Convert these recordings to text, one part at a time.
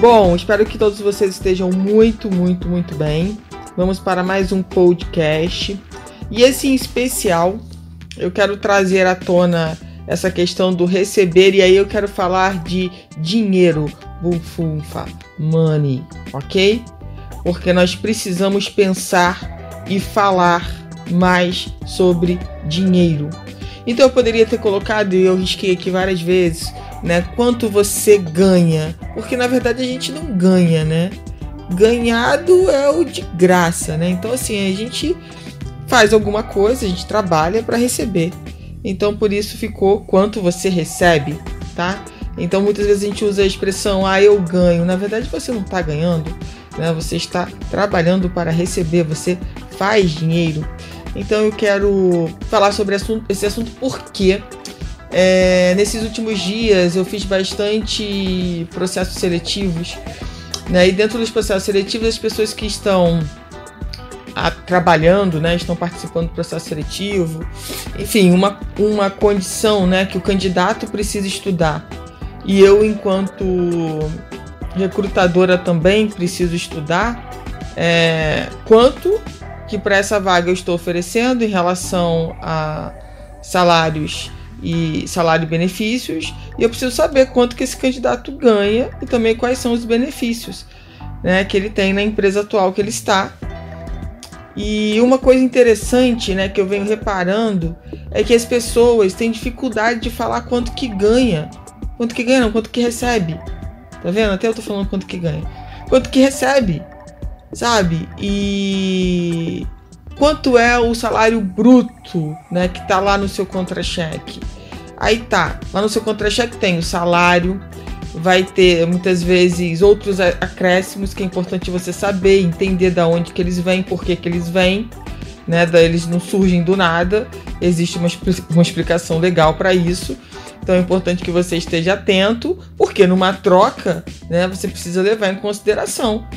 Bom, espero que todos vocês estejam muito, muito, muito bem. Vamos para mais um podcast. E esse em especial, eu quero trazer à tona essa questão do receber, e aí eu quero falar de dinheiro, bufunfa, money, ok? Porque nós precisamos pensar e falar mais sobre dinheiro. Então eu poderia ter colocado, e eu risquei aqui várias vezes, né? Quanto você ganha. Porque na verdade a gente não ganha, né? Ganhado é o de graça, né? Então assim, a gente faz alguma coisa, a gente trabalha para receber. Então por isso ficou quanto você recebe, tá? Então muitas vezes a gente usa a expressão ah, eu ganho. Na verdade você não está ganhando, né? Você está trabalhando para receber, você faz dinheiro. Então eu quero falar sobre esse assunto porque é, nesses últimos dias eu fiz bastante processos seletivos. Né? E dentro dos processos seletivos, as pessoas que estão a, trabalhando, né, estão participando do processo seletivo, enfim, uma, uma condição né, que o candidato precisa estudar. E eu, enquanto recrutadora, também preciso estudar é, quanto que para essa vaga eu estou oferecendo em relação a salários e salário e benefícios, e eu preciso saber quanto que esse candidato ganha e também quais são os benefícios né, que ele tem na empresa atual que ele está. E uma coisa interessante né, que eu venho reparando é que as pessoas têm dificuldade de falar quanto que ganha. Quanto que ganha, não, quanto que recebe. Tá vendo? Até eu tô falando quanto que ganha. Quanto que recebe, sabe? E quanto é o salário bruto, né, que tá lá no seu contra-cheque. Aí tá, lá no seu contra-cheque tem o salário, vai ter muitas vezes outros acréscimos que é importante você saber, entender da onde que eles vêm, por que que eles vêm, né, da, eles não surgem do nada, existe uma, uma explicação legal para isso. Então é importante que você esteja atento, porque numa troca, né, você precisa levar em consideração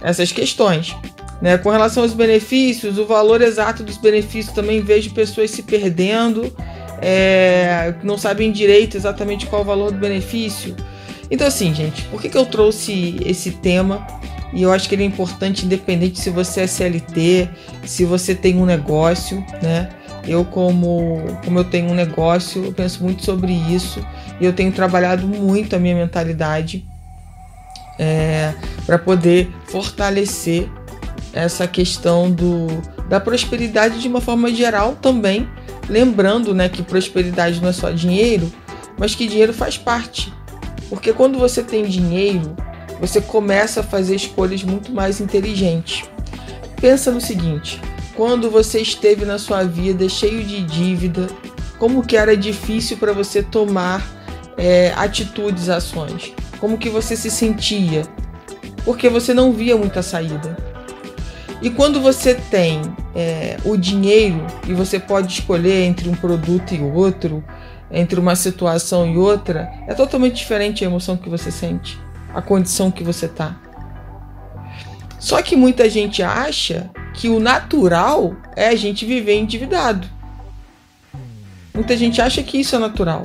essas questões. Né? Com relação aos benefícios, o valor exato dos benefícios também vejo pessoas se perdendo, é, não sabem direito exatamente qual o valor do benefício. Então, assim, gente, por que, que eu trouxe esse tema? E eu acho que ele é importante, independente se você é CLT, se você tem um negócio, né? Eu, como, como eu tenho um negócio, eu penso muito sobre isso e eu tenho trabalhado muito a minha mentalidade é, para poder fortalecer essa questão do, da prosperidade de uma forma geral também, lembrando né, que prosperidade não é só dinheiro, mas que dinheiro faz parte. Porque quando você tem dinheiro, você começa a fazer escolhas muito mais inteligentes. Pensa no seguinte: quando você esteve na sua vida cheio de dívida, como que era difícil para você tomar é, atitudes, ações? Como que você se sentia? Porque você não via muita saída. E quando você tem é, o dinheiro e você pode escolher entre um produto e outro, entre uma situação e outra, é totalmente diferente a emoção que você sente, a condição que você está. Só que muita gente acha que o natural é a gente viver endividado. Muita gente acha que isso é natural,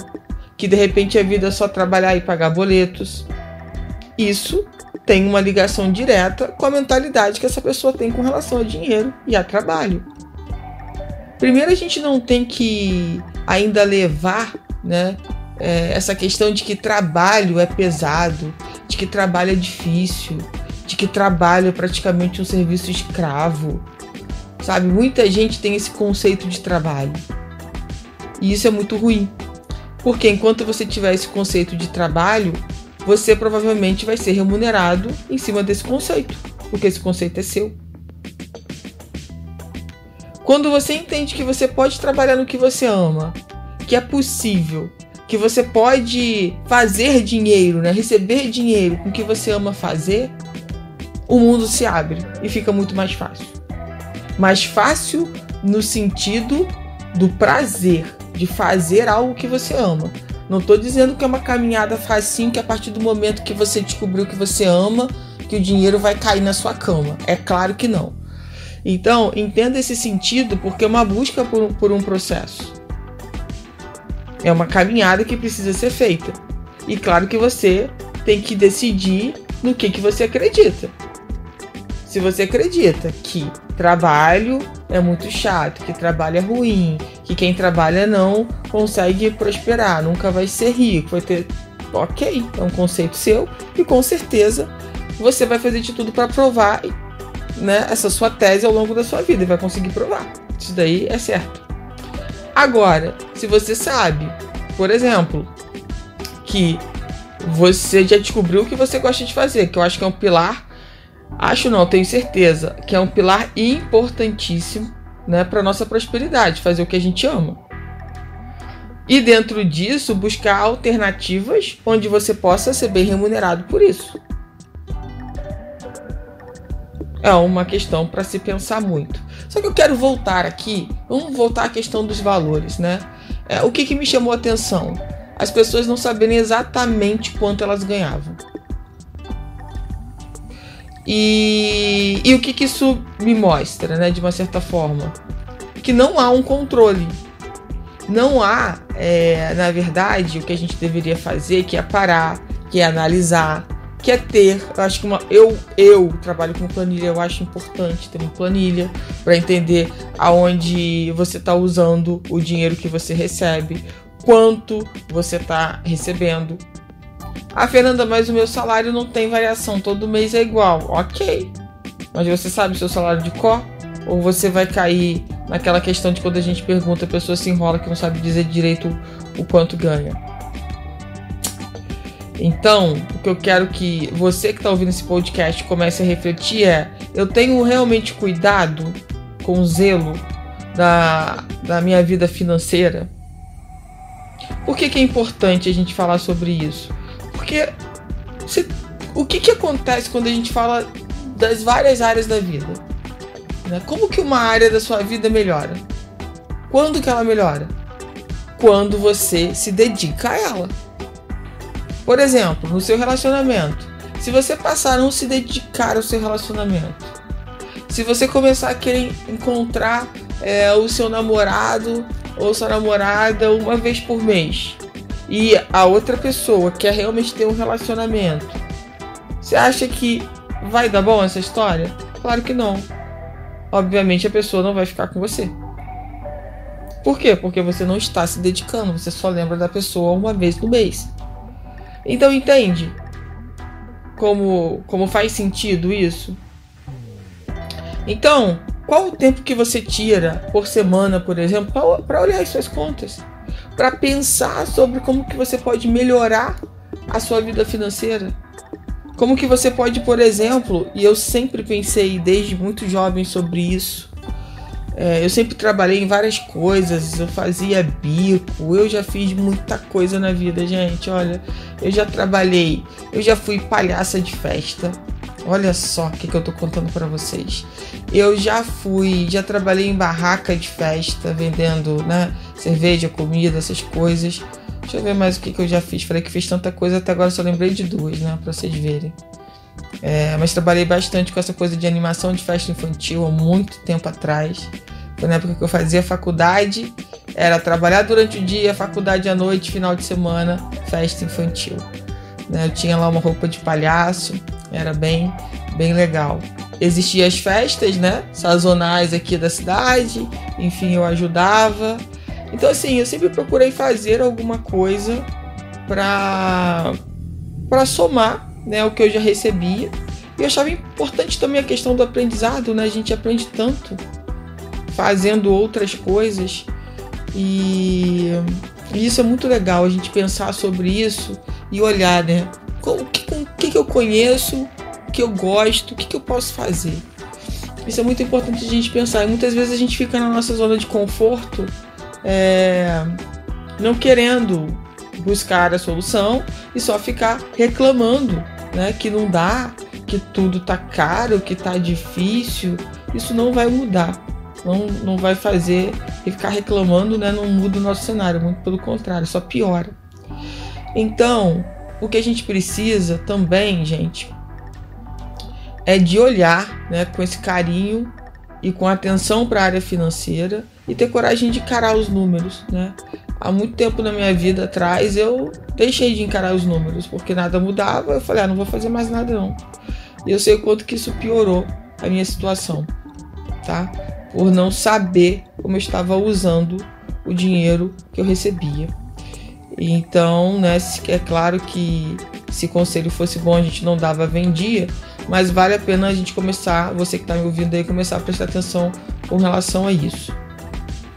que de repente a vida é só trabalhar e pagar boletos. Isso tem uma ligação direta com a mentalidade que essa pessoa tem com relação a dinheiro e a trabalho. Primeiro, a gente não tem que ainda levar né, é, essa questão de que trabalho é pesado, de que trabalho é difícil, de que trabalho é praticamente um serviço escravo. Sabe? Muita gente tem esse conceito de trabalho. E isso é muito ruim. Porque enquanto você tiver esse conceito de trabalho, você provavelmente vai ser remunerado em cima desse conceito, porque esse conceito é seu. Quando você entende que você pode trabalhar no que você ama, que é possível, que você pode fazer dinheiro, né? receber dinheiro com o que você ama fazer, o mundo se abre e fica muito mais fácil. Mais fácil no sentido do prazer de fazer algo que você ama. Não estou dizendo que é uma caminhada facinho que a partir do momento que você descobriu que você ama, que o dinheiro vai cair na sua cama. É claro que não. Então, entenda esse sentido porque é uma busca por, por um processo. É uma caminhada que precisa ser feita. E claro que você tem que decidir no que, que você acredita. Se você acredita que trabalho é muito chato, que trabalho é ruim, que quem trabalha não consegue prosperar, nunca vai ser rico, vai ter. Ok, é um conceito seu e com certeza você vai fazer de tudo para provar né, essa sua tese ao longo da sua vida e vai conseguir provar. Isso daí é certo. Agora, se você sabe, por exemplo, que você já descobriu o que você gosta de fazer, que eu acho que é um pilar, acho não, tenho certeza, que é um pilar importantíssimo né, para nossa prosperidade, fazer o que a gente ama. E dentro disso, buscar alternativas onde você possa ser bem remunerado por isso. É uma questão para se pensar muito. Só que eu quero voltar aqui, vamos voltar à questão dos valores, né? É, o que, que me chamou a atenção? As pessoas não saberem exatamente quanto elas ganhavam. E, e o que, que isso me mostra, né, de uma certa forma? Que não há um controle. Não há, é, na verdade, o que a gente deveria fazer, que é parar, que é analisar, que é ter, eu acho que uma eu eu trabalho com planilha, eu acho importante ter uma planilha para entender aonde você está usando o dinheiro que você recebe, quanto você está recebendo. Ah, Fernanda, mas o meu salário não tem variação, todo mês é igual. OK. Mas você sabe o seu salário de cor? Ou você vai cair naquela questão de quando a gente pergunta, a pessoa se enrola que não sabe dizer direito o quanto ganha? Então, o que eu quero que você que está ouvindo esse podcast comece a refletir é: eu tenho realmente cuidado com zelo da, da minha vida financeira? Por que, que é importante a gente falar sobre isso? Porque se, o que, que acontece quando a gente fala das várias áreas da vida? Né? Como que uma área da sua vida melhora? Quando que ela melhora? Quando você se dedica a ela. Por exemplo, no seu relacionamento, se você passar a não se dedicar ao seu relacionamento, se você começar a querer encontrar é, o seu namorado ou sua namorada uma vez por mês e a outra pessoa quer realmente ter um relacionamento, você acha que vai dar bom essa história? Claro que não. Obviamente a pessoa não vai ficar com você. Por quê? Porque você não está se dedicando, você só lembra da pessoa uma vez no mês. Então entende como, como faz sentido isso? Então, qual o tempo que você tira por semana, por exemplo, para olhar as suas contas? Para pensar sobre como que você pode melhorar a sua vida financeira? Como que você pode, por exemplo, e eu sempre pensei desde muito jovem sobre isso, é, eu sempre trabalhei em várias coisas, eu fazia bico, eu já fiz muita coisa na vida, gente. Olha, eu já trabalhei, eu já fui palhaça de festa. Olha só o que, que eu tô contando para vocês. Eu já fui, já trabalhei em barraca de festa, vendendo, né, cerveja, comida, essas coisas. Deixa eu ver mais o que, que eu já fiz. Falei que fiz tanta coisa, até agora só lembrei de duas, né, pra vocês verem. É, mas trabalhei bastante com essa coisa de animação de festa infantil há muito tempo atrás. Foi na época que eu fazia faculdade, era trabalhar durante o dia, faculdade à noite, final de semana, festa infantil. Né? Eu tinha lá uma roupa de palhaço, era bem, bem legal. Existiam as festas, né, sazonais aqui da cidade, enfim, eu ajudava. Então assim, eu sempre procurei fazer alguma coisa para para somar né, o que eu já recebia. E eu achava importante também a questão do aprendizado, né? A gente aprende tanto fazendo outras coisas e, e isso é muito legal a gente pensar sobre isso e olhar, né? O que, que, que eu conheço, o que eu gosto, o que, que eu posso fazer. Isso é muito importante a gente pensar. E muitas vezes a gente fica na nossa zona de conforto, é, não querendo buscar a solução e só ficar reclamando, né, que não dá, que tudo tá caro, que tá difícil. Isso não vai mudar. Não, não vai fazer e ficar reclamando, né, não muda o nosso cenário, muito pelo contrário, só piora. Então, o que a gente precisa também, gente, é de olhar, né, com esse carinho e com atenção para a área financeira e ter coragem de encarar os números, né? Há muito tempo na minha vida atrás eu deixei de encarar os números porque nada mudava. Eu falei, ah, não vou fazer mais nada não. E eu sei o quanto que isso piorou a minha situação, tá? Por não saber como eu estava usando o dinheiro que eu recebia. Então, né, é claro que se conselho fosse bom a gente não dava, vendia, mas vale a pena a gente começar, você que está me ouvindo aí, começar a prestar atenção com relação a isso.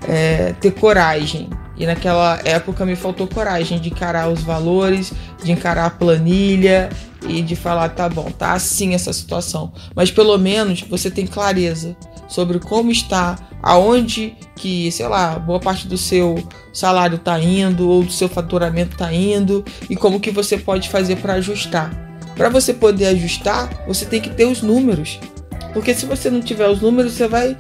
É, ter coragem. E naquela época me faltou coragem de encarar os valores, de encarar a planilha e de falar, tá bom, tá assim essa situação. Mas pelo menos você tem clareza sobre como está, aonde que, sei lá, boa parte do seu salário está indo ou do seu faturamento está indo e como que você pode fazer para ajustar. Para você poder ajustar, você tem que ter os números. Porque se você não tiver os números, você vai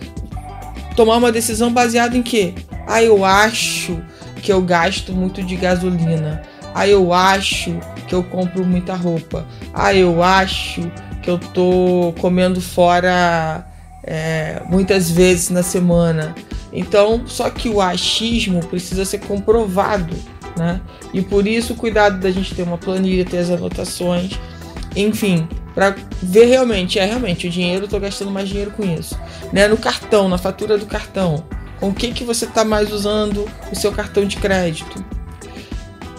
tomar uma decisão baseada em quê? Ah, eu acho que eu gasto muito de gasolina. Ah, eu acho que eu compro muita roupa. Ah, eu acho que eu tô comendo fora é, muitas vezes na semana. Então, só que o achismo precisa ser comprovado, né? E por isso cuidado da gente ter uma planilha, ter as anotações, enfim, para ver realmente, é realmente o dinheiro, eu tô gastando mais dinheiro com isso, né? No cartão, na fatura do cartão, com o que que você tá mais usando o seu cartão de crédito?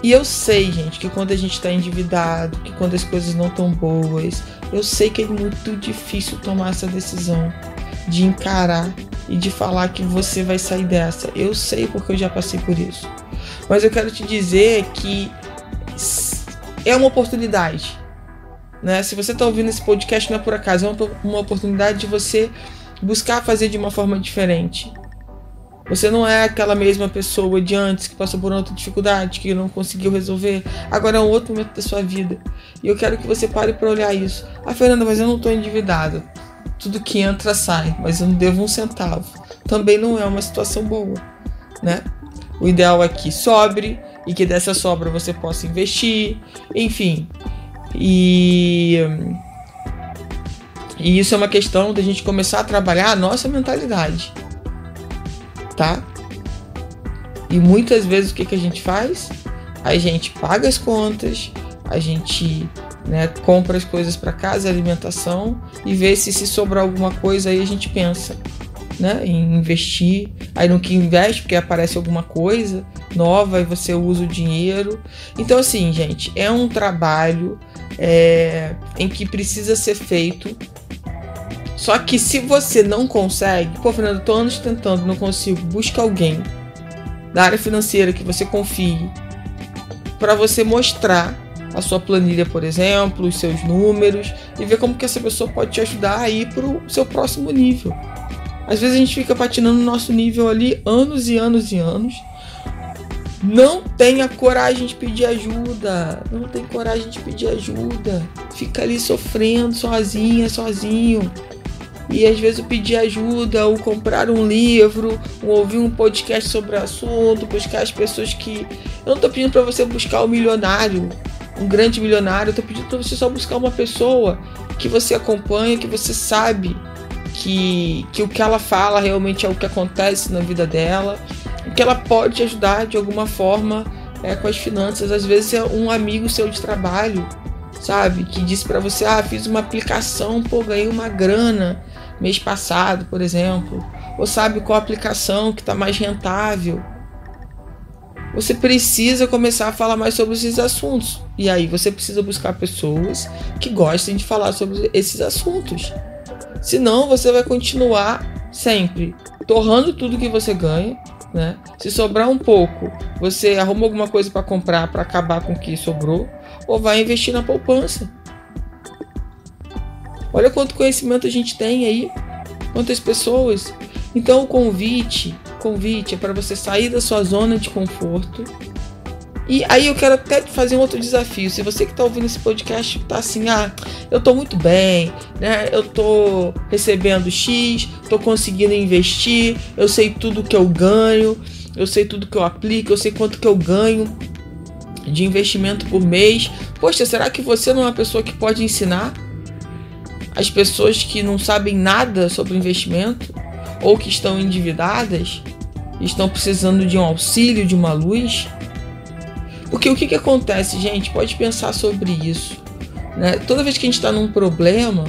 E eu sei, gente, que quando a gente está endividado, que quando as coisas não estão boas, eu sei que é muito difícil tomar essa decisão de encarar e de falar que você vai sair dessa. Eu sei porque eu já passei por isso. Mas eu quero te dizer que é uma oportunidade. Né? Se você está ouvindo esse podcast, não é por acaso, é uma, uma oportunidade de você buscar fazer de uma forma diferente. Você não é aquela mesma pessoa de antes que passou por outra dificuldade, que não conseguiu resolver. Agora é um outro momento da sua vida. E eu quero que você pare para olhar isso. Ah, Fernanda, mas eu não estou endividada. Tudo que entra sai, mas eu não devo um centavo. Também não é uma situação boa, né? O ideal é que sobre e que dessa sobra você possa investir, enfim. E, e isso é uma questão da gente começar a trabalhar a nossa mentalidade tá? E muitas vezes o que, que a gente faz? A gente paga as contas, a gente né, compra as coisas para casa, alimentação, e vê se se sobrar alguma coisa aí a gente pensa né, em investir. Aí no que investe, porque aparece alguma coisa nova e você usa o dinheiro. Então, assim, gente, é um trabalho é, em que precisa ser feito só que se você não consegue, pô, Fernando, tô anos tentando, não consigo, busca alguém da área financeira que você confie para você mostrar a sua planilha, por exemplo, os seus números e ver como que essa pessoa pode te ajudar a ir para o seu próximo nível. Às vezes a gente fica patinando no nosso nível ali anos e anos e anos. Não tenha coragem de pedir ajuda. Não tem coragem de pedir ajuda. Fica ali sofrendo sozinha, sozinho. E às vezes eu pedir ajuda, ou comprar um livro, ou ouvir um podcast sobre o assunto, buscar as pessoas que. Eu não estou pedindo para você buscar o um milionário, um grande milionário, eu estou pedindo para você só buscar uma pessoa que você acompanha, que você sabe que, que o que ela fala realmente é o que acontece na vida dela, que ela pode te ajudar de alguma forma é, com as finanças. Às vezes é um amigo seu de trabalho, sabe, que disse para você: ah, fiz uma aplicação, pô, ganhei uma grana mês passado, por exemplo, ou sabe qual aplicação que está mais rentável. Você precisa começar a falar mais sobre esses assuntos. E aí você precisa buscar pessoas que gostem de falar sobre esses assuntos. Senão você vai continuar sempre torrando tudo que você ganha, né? Se sobrar um pouco, você arruma alguma coisa para comprar para acabar com o que sobrou, ou vai investir na poupança. Olha quanto conhecimento a gente tem aí, quantas pessoas. Então o convite, convite é para você sair da sua zona de conforto, E aí eu quero até fazer um outro desafio. Se você que está ouvindo esse podcast está assim, ah, eu estou muito bem, né? Eu estou recebendo X, estou conseguindo investir, eu sei tudo que eu ganho, eu sei tudo que eu aplico, eu sei quanto que eu ganho de investimento por mês. Poxa, será que você não é uma pessoa que pode ensinar as pessoas que não sabem nada sobre investimento ou que estão endividadas, estão precisando de um auxílio, de uma luz? Porque o que, que acontece, gente? Pode pensar sobre isso. Né? Toda vez que a gente está num problema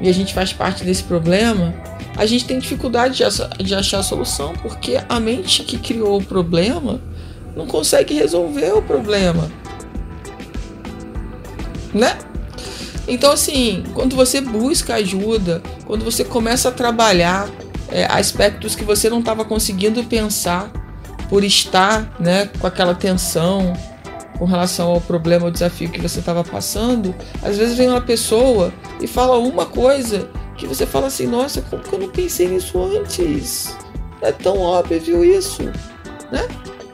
e a gente faz parte desse problema, a gente tem dificuldade de, achar a solução, porque a mente que criou o problema não consegue resolver o problema. Né? Então, assim, quando você busca ajuda, quando você começa a trabalhar é, aspectos que você não estava conseguindo pensar por estar né, com aquela tensão com relação ao problema, ao desafio que você estava passando, às vezes vem uma pessoa e fala uma coisa que você fala assim: nossa, como que eu não pensei nisso antes? É tão óbvio isso, né?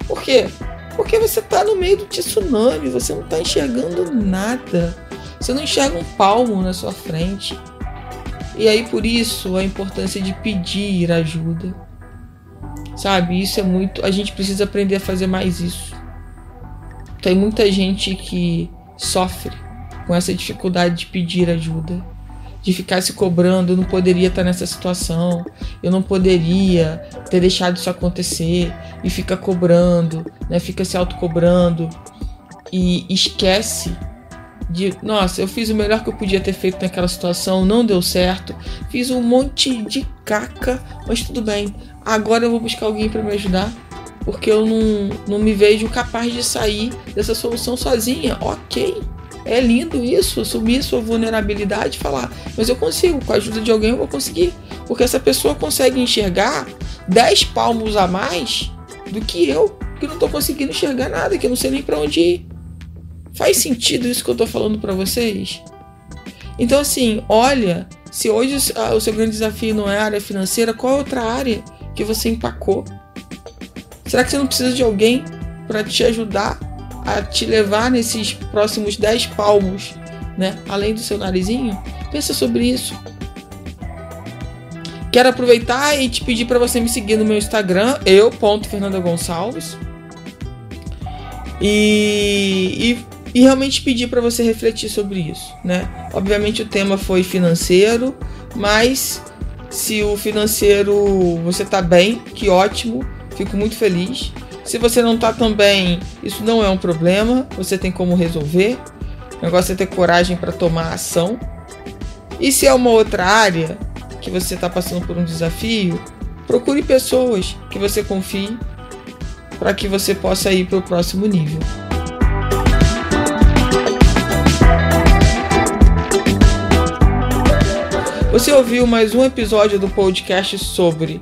Por quê? Porque você está no meio do tsunami, você não está enxergando nada. Você não enxerga um palmo na sua frente. E aí por isso a importância de pedir ajuda. Sabe? Isso é muito. A gente precisa aprender a fazer mais isso. Tem muita gente que sofre com essa dificuldade de pedir ajuda, de ficar se cobrando. Eu não poderia estar nessa situação, eu não poderia ter deixado isso acontecer, e fica cobrando, né? fica se autocobrando e esquece de nossa, eu fiz o melhor que eu podia ter feito naquela situação, não deu certo, fiz um monte de caca, mas tudo bem. Agora eu vou buscar alguém para me ajudar, porque eu não, não me vejo capaz de sair dessa solução sozinha. Ok, é lindo isso, assumir sua vulnerabilidade e falar, mas eu consigo, com a ajuda de alguém eu vou conseguir, porque essa pessoa consegue enxergar 10 palmos a mais do que eu, que não estou conseguindo enxergar nada, que eu não sei nem para onde ir. Faz sentido isso que eu tô falando para vocês? Então, assim, olha, se hoje o seu grande desafio não é a área financeira, qual outra área que você empacou? Será que você não precisa de alguém para te ajudar a te levar nesses próximos 10 palmos, né? Além do seu narizinho? Pensa sobre isso. Quero aproveitar e te pedir para você me seguir no meu Instagram, eu, ponto Gonçalves. E, e e realmente pedir para você refletir sobre isso, né? Obviamente o tema foi financeiro, mas se o financeiro você tá bem, que ótimo, fico muito feliz. Se você não tá tão bem, isso não é um problema, você tem como resolver. O negócio é ter coragem para tomar ação. E se é uma outra área que você está passando por um desafio, procure pessoas que você confie para que você possa ir para o próximo nível. Você ouviu mais um episódio do podcast sobre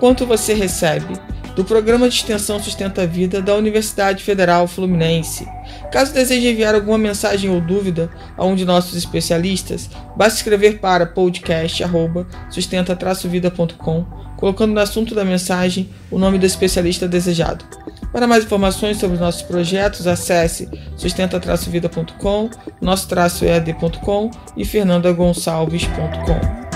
Quanto Você Recebe, do programa de extensão Sustenta a Vida da Universidade Federal Fluminense. Caso deseje enviar alguma mensagem ou dúvida a um de nossos especialistas, basta escrever para podcast@sustenta-vida.com, colocando no assunto da mensagem o nome do especialista desejado. Para mais informações sobre nossos projetos, acesse sustenta-vida.com, nosso-ead.com e fernandagonçalves.com.